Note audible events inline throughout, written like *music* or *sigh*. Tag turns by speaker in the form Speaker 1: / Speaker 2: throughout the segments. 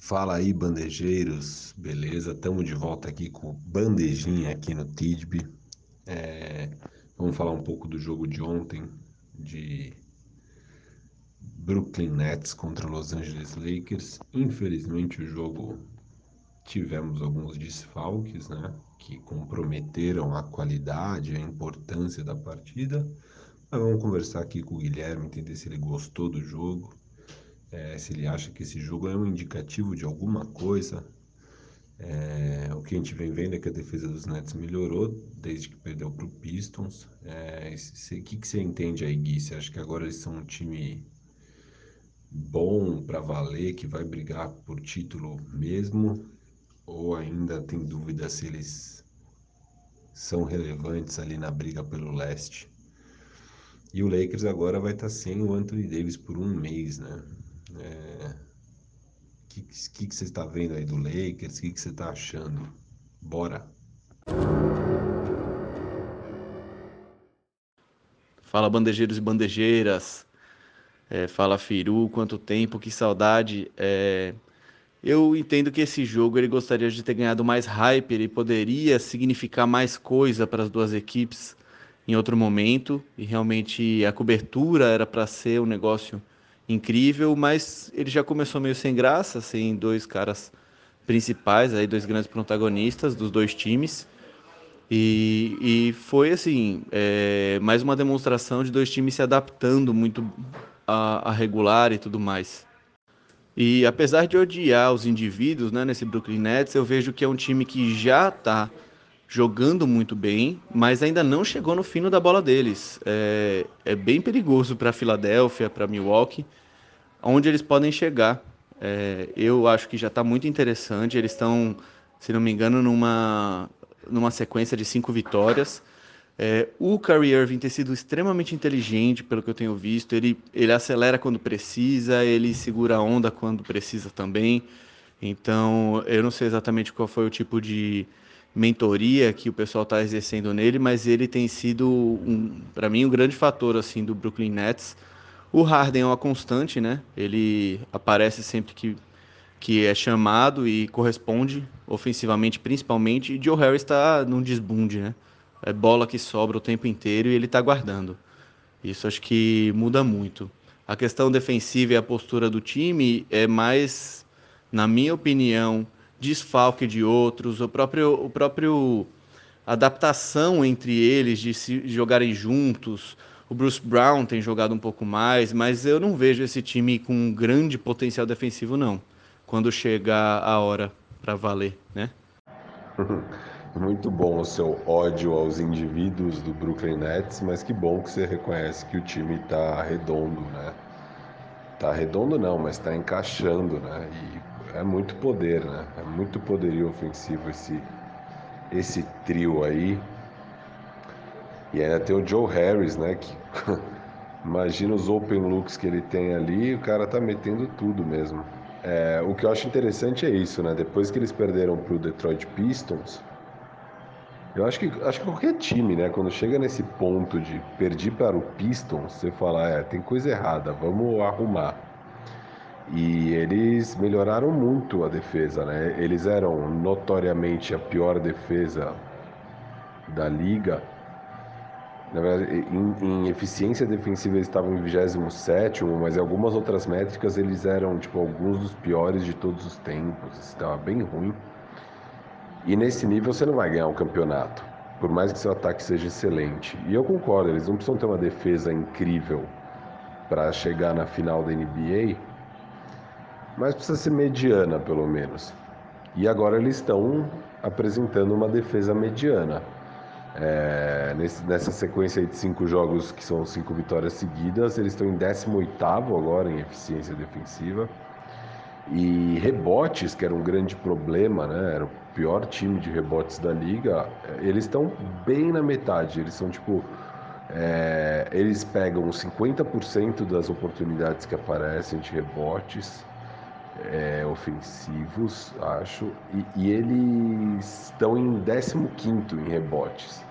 Speaker 1: Fala aí, bandejeiros, beleza? Estamos de volta aqui com bandejinha aqui no Tidby. É, vamos falar um pouco do jogo de ontem, de Brooklyn Nets contra Los Angeles Lakers. Infelizmente o jogo tivemos alguns desfalques, né? Que comprometeram a qualidade, a importância da partida. Mas vamos conversar aqui com o Guilherme, entender se ele gostou do jogo é, se ele acha que esse jogo é um indicativo de alguma coisa. É, o que a gente vem vendo é que a defesa dos Nets melhorou desde que perdeu para o Pistons. O é, que, que você entende aí, Gui? Você acha que agora eles são um time bom para valer, que vai brigar por título mesmo? Ou ainda tem dúvida se eles são relevantes ali na briga pelo leste? E o Lakers agora vai estar tá sem o Anthony Davis por um mês, né? O é, que, que, que você está vendo aí do Lakers? O que, que você está achando? Bora!
Speaker 2: Fala bandejeiros e bandejeiras. É, fala Firu, quanto tempo, que saudade. É, eu entendo que esse jogo ele gostaria de ter ganhado mais hype, ele poderia significar mais coisa para as duas equipes em outro momento, e realmente a cobertura era para ser um negócio incrível, mas ele já começou meio sem graça, sem dois caras principais, aí dois grandes protagonistas dos dois times. E, e foi assim, é, mais uma demonstração de dois times se adaptando muito a, a, regular e tudo mais. E apesar de odiar os indivíduos né, nesse Brooklyn Nets, eu vejo que é um time que já está jogando muito bem, mas ainda não chegou no fino da bola deles. É, é bem perigoso para Filadélfia, para Milwaukee, onde eles podem chegar. É, eu acho que já está muito interessante. Eles estão, se não me engano, numa, numa sequência de cinco vitórias. É, o Kyrie Irving tem sido extremamente inteligente, pelo que eu tenho visto. Ele, ele acelera quando precisa, ele segura a onda quando precisa também. Então, eu não sei exatamente qual foi o tipo de mentoria que o pessoal está exercendo nele, mas ele tem sido, um, para mim, um grande fator assim do Brooklyn Nets. O Harden é uma constante, né? Ele aparece sempre que, que é chamado e corresponde ofensivamente, principalmente. E Joe Harris está num desbunde, né? É bola que sobra o tempo inteiro e ele está guardando. Isso acho que muda muito. A questão defensiva e a postura do time é mais, na minha opinião, desfalque de outros, o próprio, o próprio adaptação entre eles de se jogarem juntos. O Bruce Brown tem jogado um pouco mais, mas eu não vejo esse time com um grande potencial defensivo não. Quando chegar a hora para valer, né? *laughs*
Speaker 1: Muito bom o seu ódio aos indivíduos do Brooklyn Nets, mas que bom que você reconhece que o time está redondo, né? Tá redondo não, mas está encaixando, né? E é muito poder, né? É muito poderio ofensivo esse, esse trio aí. E ainda tem o Joe Harris, né? Que *laughs* imagina os open looks que ele tem ali, o cara tá metendo tudo mesmo. É, o que eu acho interessante é isso, né? Depois que eles perderam pro Detroit Pistons, eu acho que acho que qualquer time, né, quando chega nesse ponto de perder para o Pistons, você fala, é, tem coisa errada, vamos arrumar. E eles melhoraram muito a defesa, né? Eles eram notoriamente a pior defesa da liga. Na verdade, em, em eficiência defensiva eles estavam em 27, mas em algumas outras métricas eles eram tipo alguns dos piores de todos os tempos. Estava bem ruim. E nesse nível você não vai ganhar um campeonato, por mais que seu ataque seja excelente. E eu concordo, eles não precisam ter uma defesa incrível para chegar na final da NBA mas precisa ser mediana pelo menos. E agora eles estão apresentando uma defesa mediana. É, nesse, nessa sequência de cinco jogos, que são cinco vitórias seguidas, eles estão em 18 agora em eficiência defensiva. E rebotes, que era um grande problema, né? era o pior time de rebotes da liga, eles estão bem na metade. Eles são tipo. É, eles pegam 50% das oportunidades que aparecem de rebotes é, ofensivos, acho, e, e eles estão em 15 em rebotes.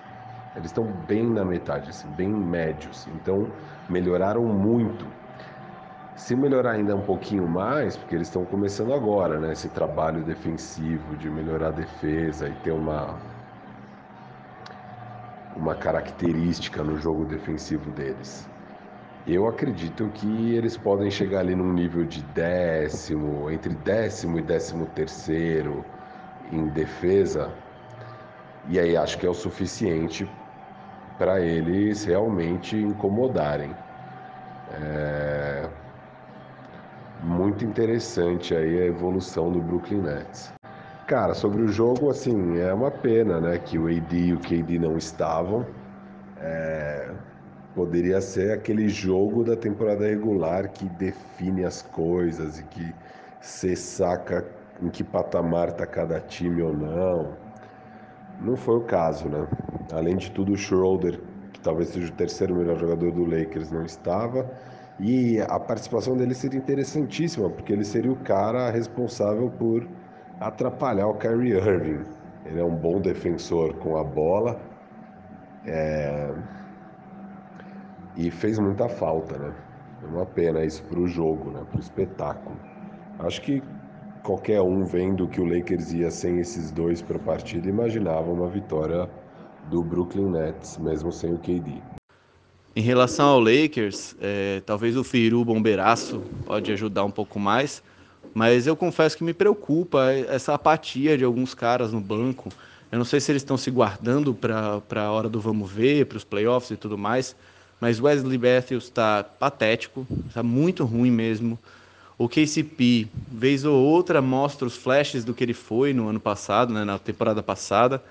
Speaker 1: Eles estão bem na metade, assim, bem médios. Então, melhoraram muito. Se melhorar ainda um pouquinho mais, porque eles estão começando agora, né? Esse trabalho defensivo de melhorar a defesa e ter uma uma característica no jogo defensivo deles. Eu acredito que eles podem chegar ali num nível de décimo, entre décimo e décimo terceiro em defesa, e aí acho que é o suficiente para eles realmente incomodarem. É muito interessante aí a evolução do Brooklyn Nets. Cara, sobre o jogo, assim, é uma pena, né, que o AD e o KD não estavam. É... Poderia ser aquele jogo da temporada regular que define as coisas e que você saca em que patamar tá cada time ou não. Não foi o caso, né? Além de tudo, o Schroeder, que talvez seja o terceiro melhor jogador do Lakers, não estava. E a participação dele seria interessantíssima, porque ele seria o cara responsável por atrapalhar o Kyrie Irving. Ele é um bom defensor com a bola é... e fez muita falta, né? É uma pena isso para o jogo, né? Para o espetáculo. Acho que qualquer um vendo que o Lakers ia sem esses dois para a partida imaginava uma vitória do Brooklyn Nets, mesmo sem o KD.
Speaker 2: Em relação ao Lakers, é, talvez o Firu Bombeiraço pode ajudar um pouco mais, mas eu confesso que me preocupa essa apatia de alguns caras no banco. Eu não sei se eles estão se guardando para a hora do vamos ver, para os playoffs e tudo mais, mas Wesley Matthews está patético, está muito ruim mesmo. O KCP, vez ou outra, mostra os flashes do que ele foi no ano passado, né, na temporada passada.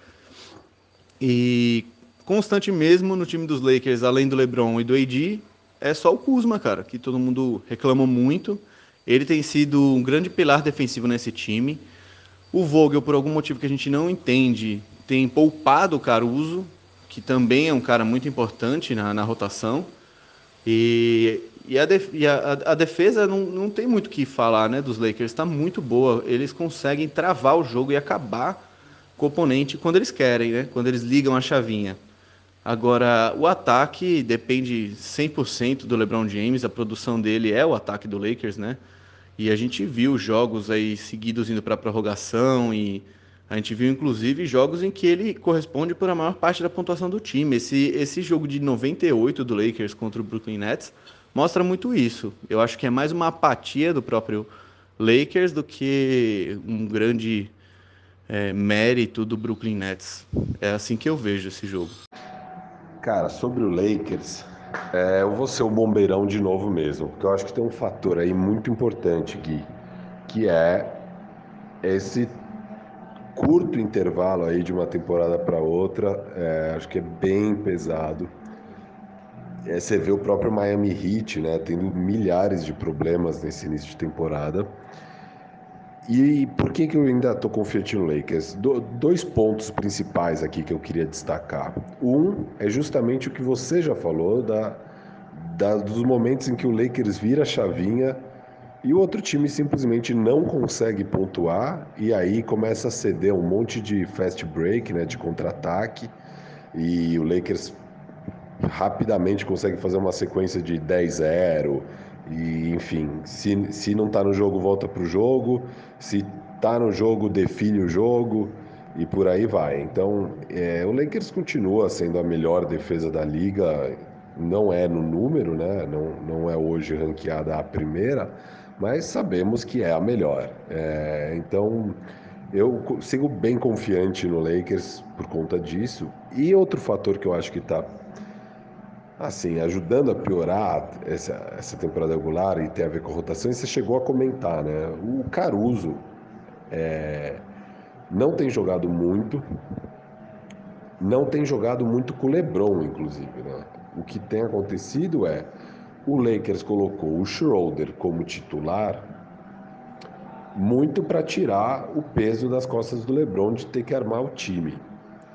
Speaker 2: E constante mesmo no time dos Lakers, além do LeBron e do AD, é só o Kuzma, cara, que todo mundo reclama muito. Ele tem sido um grande pilar defensivo nesse time. O Vogel, por algum motivo que a gente não entende, tem poupado o Caruso, que também é um cara muito importante na, na rotação. E e a, def e a, a defesa não, não tem muito o que falar né, dos Lakers, está muito boa. Eles conseguem travar o jogo e acabar com o oponente quando eles querem, né, quando eles ligam a chavinha. Agora, o ataque depende 100% do LeBron James, a produção dele é o ataque do Lakers, né? E a gente viu jogos aí seguidos indo para a prorrogação e a gente viu inclusive jogos em que ele corresponde por a maior parte da pontuação do time. Esse, esse jogo de 98 do Lakers contra o Brooklyn Nets mostra muito isso. Eu acho que é mais uma apatia do próprio Lakers do que um grande é, mérito do Brooklyn Nets. É assim que eu vejo esse jogo.
Speaker 1: Cara, sobre o Lakers, é, eu vou ser o bombeirão de novo mesmo, porque eu acho que tem um fator aí muito importante, Gui, que é esse curto intervalo aí de uma temporada para outra, é, acho que é bem pesado. É, você vê o próprio Miami Heat, né, tendo milhares de problemas nesse início de temporada. E por que, que eu ainda estou confiante no Lakers? Do, dois pontos principais aqui que eu queria destacar. Um é justamente o que você já falou, da, da, dos momentos em que o Lakers vira a chavinha e o outro time simplesmente não consegue pontuar e aí começa a ceder um monte de fast break, né, de contra-ataque. E o Lakers rapidamente consegue fazer uma sequência de 10-0. E, enfim, se, se não está no jogo, volta para o jogo. Se está no jogo, define o jogo. E por aí vai. Então, é, o Lakers continua sendo a melhor defesa da liga. Não é no número, né? Não, não é hoje ranqueada a primeira, mas sabemos que é a melhor. É, então, eu sigo bem confiante no Lakers por conta disso. E outro fator que eu acho que está assim, ajudando a piorar essa, essa temporada regular e tem a ver com a rotação, e você chegou a comentar, né? O Caruso é, não tem jogado muito, não tem jogado muito com o LeBron, inclusive, né? O que tem acontecido é o Lakers colocou o Schroeder como titular muito para tirar o peso das costas do LeBron de ter que armar o time.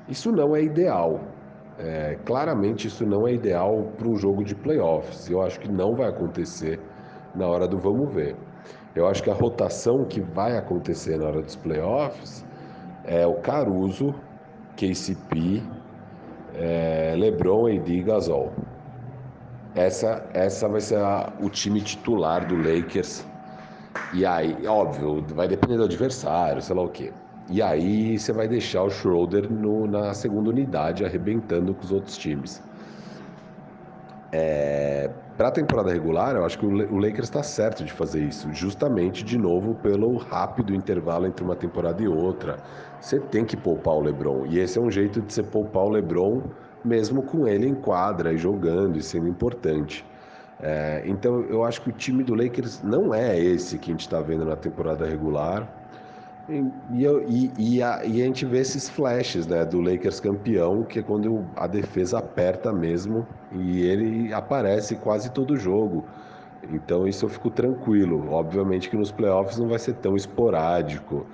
Speaker 1: Isso não é ideal, é, claramente isso não é ideal para um jogo de playoffs. Eu acho que não vai acontecer na hora do vamos ver. Eu acho que a rotação que vai acontecer na hora dos playoffs é o Caruso, KCP, é, LeBron, e Gasol. Essa, essa vai ser a, o time titular do Lakers. E aí, óbvio, vai depender do adversário, sei lá o quê. E aí você vai deixar o Schroeder no, na segunda unidade, arrebentando com os outros times. É, para a temporada regular, eu acho que o Lakers está certo de fazer isso, justamente de novo pelo rápido intervalo entre uma temporada e outra. Você tem que poupar o LeBron, e esse é um jeito de você poupar o LeBron mesmo com ele em quadra e jogando e sendo importante. É, então eu acho que o time do Lakers não é esse que a gente está vendo na temporada regular. E, e, e, a, e, a, gente vê esses flashes né, do Lakers campeão, que é quando a defesa aperta mesmo e ele aparece quase todo jogo. Então isso eu fico tranquilo. Obviamente que nos playoffs não vai ser tão esporádico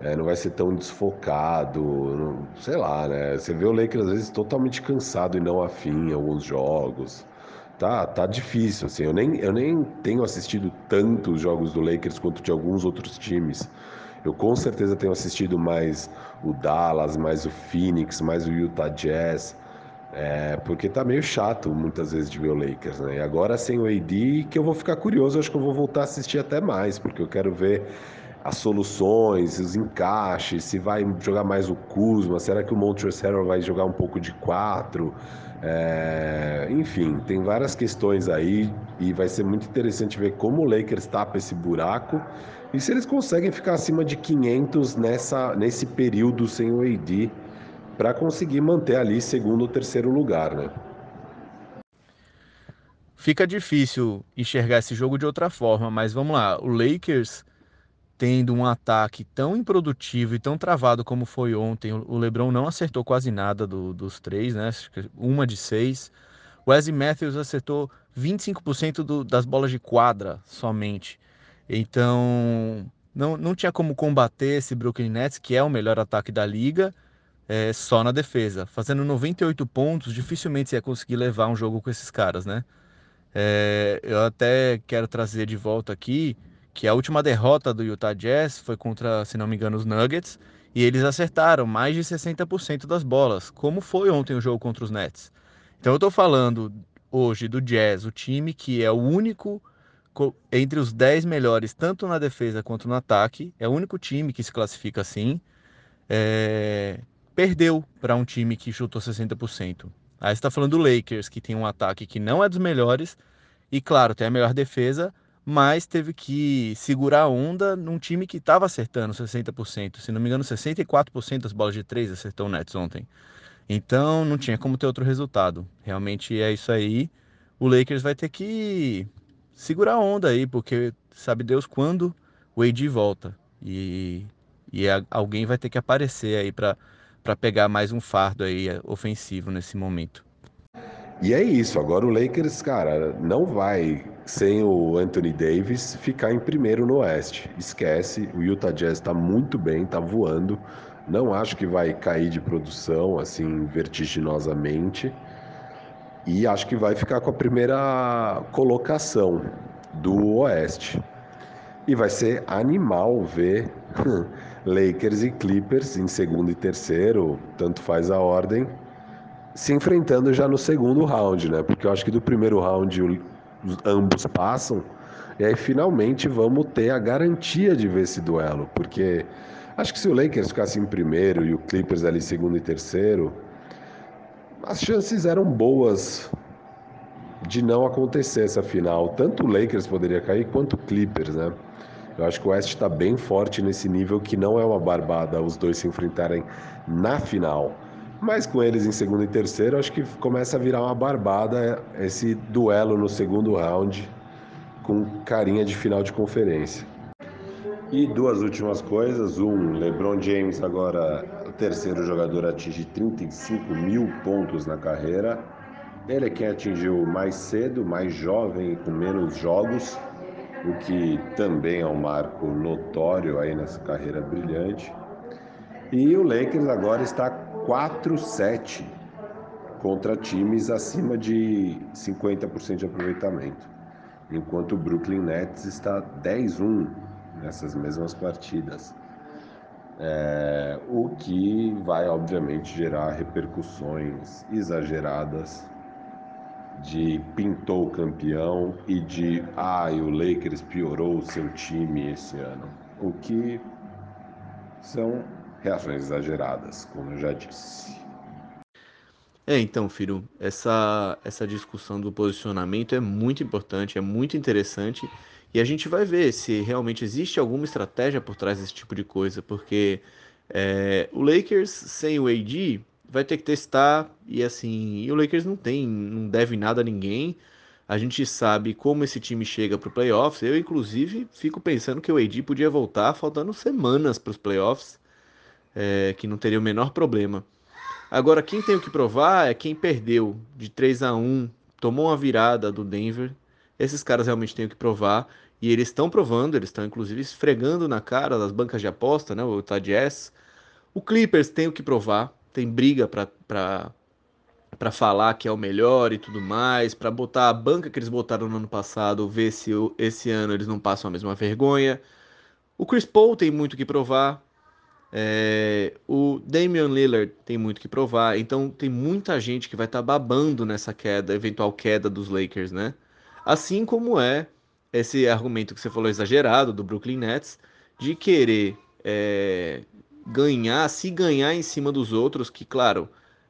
Speaker 1: é, não vai ser tão desfocado, não, sei lá, né? Você vê o Lakers às vezes totalmente cansado e não afim em alguns jogos. Tá, tá difícil, assim. Eu nem, eu nem tenho assistido tantos jogos do Lakers quanto de alguns outros times. Eu com certeza tenho assistido mais o Dallas, mais o Phoenix, mais o Utah Jazz. É, porque tá meio chato muitas vezes de ver o Lakers, né? E agora sem o AD, que eu vou ficar curioso, acho que eu vou voltar a assistir até mais, porque eu quero ver as soluções, os encaixes, se vai jogar mais o Kuzma, será que o Montrezl vai jogar um pouco de quatro? É, enfim, tem várias questões aí e vai ser muito interessante ver como o Lakers tapa esse buraco e se eles conseguem ficar acima de 500 nessa, nesse período sem o AD para conseguir manter ali segundo ou terceiro lugar, né?
Speaker 2: Fica difícil enxergar esse jogo de outra forma, mas vamos lá, o Lakers tendo um ataque tão improdutivo e tão travado como foi ontem. O LeBron não acertou quase nada do, dos três, né? Uma de seis. O Wesley Matthews acertou 25% do, das bolas de quadra somente. Então, não, não tinha como combater esse Brooklyn Nets, que é o melhor ataque da liga, é, só na defesa. Fazendo 98 pontos, dificilmente você ia conseguir levar um jogo com esses caras, né? É, eu até quero trazer de volta aqui que a última derrota do Utah Jazz foi contra, se não me engano, os Nuggets, e eles acertaram mais de 60% das bolas, como foi ontem o jogo contra os Nets. Então eu estou falando hoje do Jazz, o time que é o único entre os 10 melhores, tanto na defesa quanto no ataque, é o único time que se classifica assim, é... perdeu para um time que chutou 60%. Aí está falando do Lakers, que tem um ataque que não é dos melhores, e claro, tem a melhor defesa, mas teve que segurar a onda num time que estava acertando 60%. Se não me engano, 64% das bolas de três acertou o Nets ontem. Então não tinha como ter outro resultado. Realmente é isso aí. O Lakers vai ter que segurar a onda aí, porque sabe Deus quando o AD volta. E, e alguém vai ter que aparecer aí para pegar mais um fardo aí ofensivo nesse momento.
Speaker 1: E é isso, agora o Lakers, cara, não vai, sem o Anthony Davis, ficar em primeiro no Oeste. Esquece, o Utah Jazz está muito bem, está voando. Não acho que vai cair de produção assim vertiginosamente. E acho que vai ficar com a primeira colocação do Oeste. E vai ser animal ver *laughs* Lakers e Clippers em segundo e terceiro, tanto faz a ordem se enfrentando já no segundo round, né? Porque eu acho que do primeiro round ambos passam. E aí finalmente vamos ter a garantia de ver esse duelo. Porque acho que se o Lakers ficasse em primeiro e o Clippers ali segundo e terceiro, as chances eram boas de não acontecer essa final. Tanto o Lakers poderia cair quanto o Clippers, né? Eu acho que o West está bem forte nesse nível que não é uma barbada os dois se enfrentarem na final. Mas com eles em segundo e terceiro, acho que começa a virar uma barbada esse duelo no segundo round com carinha de final de conferência. E duas últimas coisas. Um, LeBron James agora o terceiro jogador a atingir 35 mil pontos na carreira. Ele é quem atingiu mais cedo, mais jovem e com menos jogos, o que também é um marco notório aí nessa carreira brilhante. E o Lakers agora está 4-7 contra times acima de 50% de aproveitamento, enquanto o Brooklyn Nets está 10-1 nessas mesmas partidas. É, o que vai obviamente gerar repercussões exageradas de pintou o campeão e de ah, o Lakers piorou o seu time esse ano. O que são reações exageradas, como eu já disse.
Speaker 2: É, então, filho, essa, essa discussão do posicionamento é muito importante, é muito interessante, e a gente vai ver se realmente existe alguma estratégia por trás desse tipo de coisa, porque é, o Lakers sem o AD vai ter que testar, e assim, e o Lakers não tem, não deve nada a ninguém. A gente sabe como esse time chega para o playoffs. Eu, inclusive, fico pensando que o AD podia voltar faltando semanas para os playoffs, é, que não teria o menor problema. Agora, quem tem o que provar é quem perdeu de 3 a 1 tomou uma virada do Denver. Esses caras realmente têm o que provar. E eles estão provando, eles estão inclusive esfregando na cara das bancas de aposta, né? O Utah. O Clippers tem o que provar, tem briga para falar que é o melhor e tudo mais, para botar a banca que eles botaram no ano passado, ver se esse ano eles não passam a mesma vergonha. O Chris Paul tem muito que provar. É, o Damian Lillard tem muito que provar. Então tem muita gente que vai estar tá babando nessa queda, eventual queda dos Lakers, né? Assim como é esse argumento que você falou exagerado do Brooklyn Nets de querer é, ganhar, se ganhar em cima dos outros, que claro,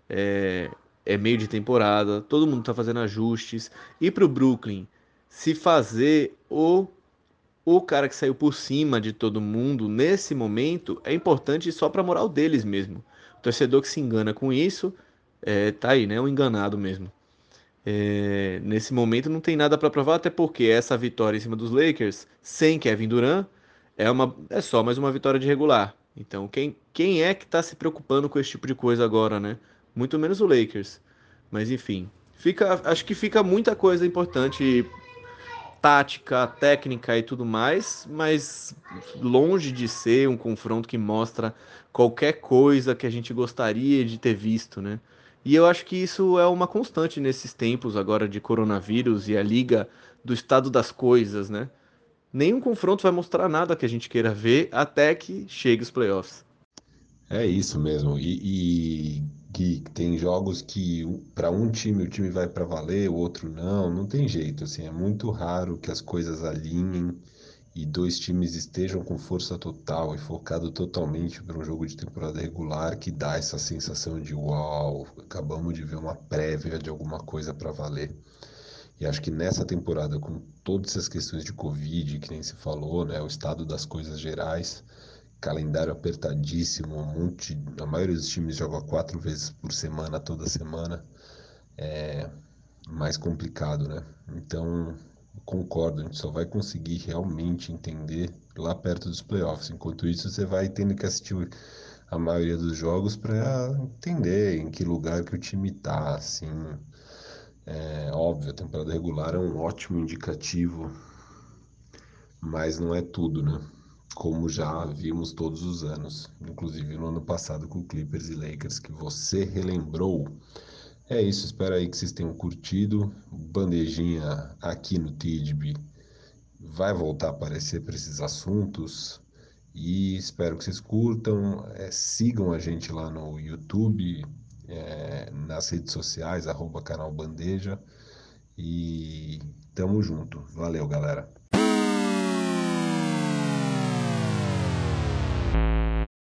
Speaker 2: é, é meio de temporada, todo mundo está fazendo ajustes. E para o Brooklyn se fazer o o cara que saiu por cima de todo mundo nesse momento é importante só para a moral deles mesmo. O torcedor que se engana com isso é, tá aí, né? Um enganado mesmo. É, nesse momento não tem nada para provar, até porque essa vitória em cima dos Lakers, sem Kevin Durant, é, uma, é só mais uma vitória de regular. Então, quem, quem é que está se preocupando com esse tipo de coisa agora, né? Muito menos o Lakers. Mas enfim, fica, acho que fica muita coisa importante tática, técnica e tudo mais, mas longe de ser um confronto que mostra qualquer coisa que a gente gostaria de ter visto, né? E eu acho que isso é uma constante nesses tempos agora de coronavírus e a liga do estado das coisas, né? Nenhum confronto vai mostrar nada que a gente queira ver até que chegue os playoffs.
Speaker 1: É isso mesmo. E, e que tem jogos que para um time o time vai para valer, o outro não, não tem jeito, assim, é muito raro que as coisas alinhem e dois times estejam com força total e focado totalmente para um jogo de temporada regular que dá essa sensação de uau, acabamos de ver uma prévia de alguma coisa para valer. E acho que nessa temporada, com todas essas questões de Covid, que nem se falou, né, o estado das coisas gerais, calendário apertadíssimo, um monte, a maioria dos times joga quatro vezes por semana, toda semana, é mais complicado, né? Então, concordo, a gente só vai conseguir realmente entender lá perto dos playoffs. Enquanto isso, você vai tendo que assistir a maioria dos jogos para entender em que lugar que o time tá, assim. É óbvio, a temporada regular é um ótimo indicativo, mas não é tudo, né? Como já vimos todos os anos, inclusive no ano passado com Clippers e Lakers, que você relembrou. É isso, espero aí que vocês tenham curtido. Bandejinha aqui no TIDB vai voltar a aparecer para esses assuntos e espero que vocês curtam. É, sigam a gente lá no YouTube, é, nas redes sociais, arroba canal Bandeja. E tamo junto. Valeu, galera.